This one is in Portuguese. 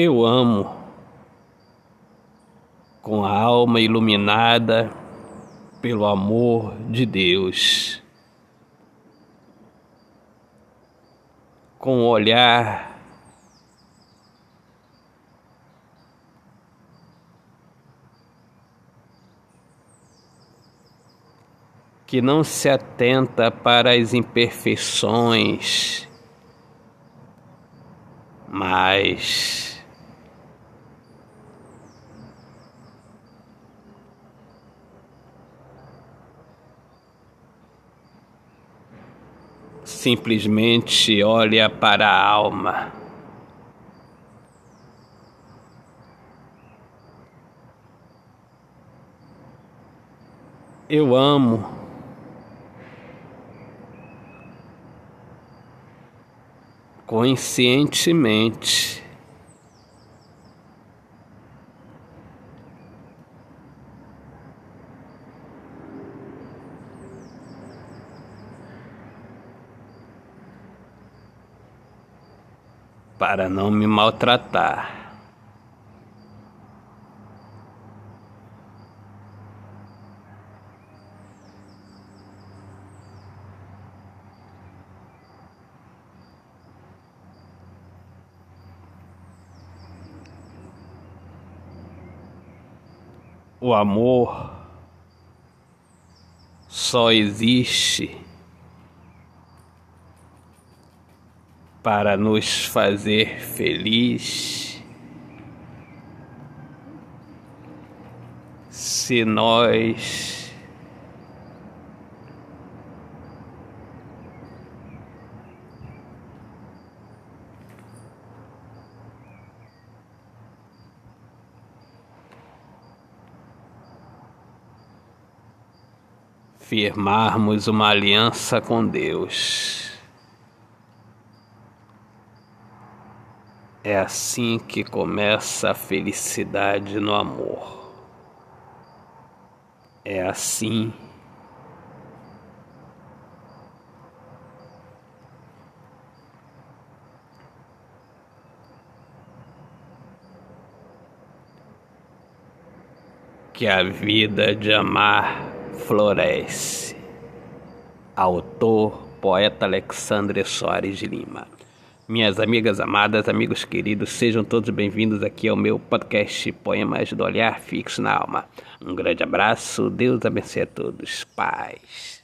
Eu amo com a alma iluminada pelo amor de Deus, com o olhar que não se atenta para as imperfeições, mas simplesmente olha para a alma. Eu amo. Conscientemente. Para não me maltratar. O amor só existe para nos fazer feliz. Se nós firmarmos uma aliança com Deus. É assim que começa a felicidade no amor. É assim que a vida de amar floresce. Autor, poeta Alexandre Soares de Lima. Minhas amigas amadas, amigos queridos, sejam todos bem-vindos aqui ao meu podcast Poemas do Olhar Fixo na Alma. Um grande abraço, Deus abençoe a todos. Paz.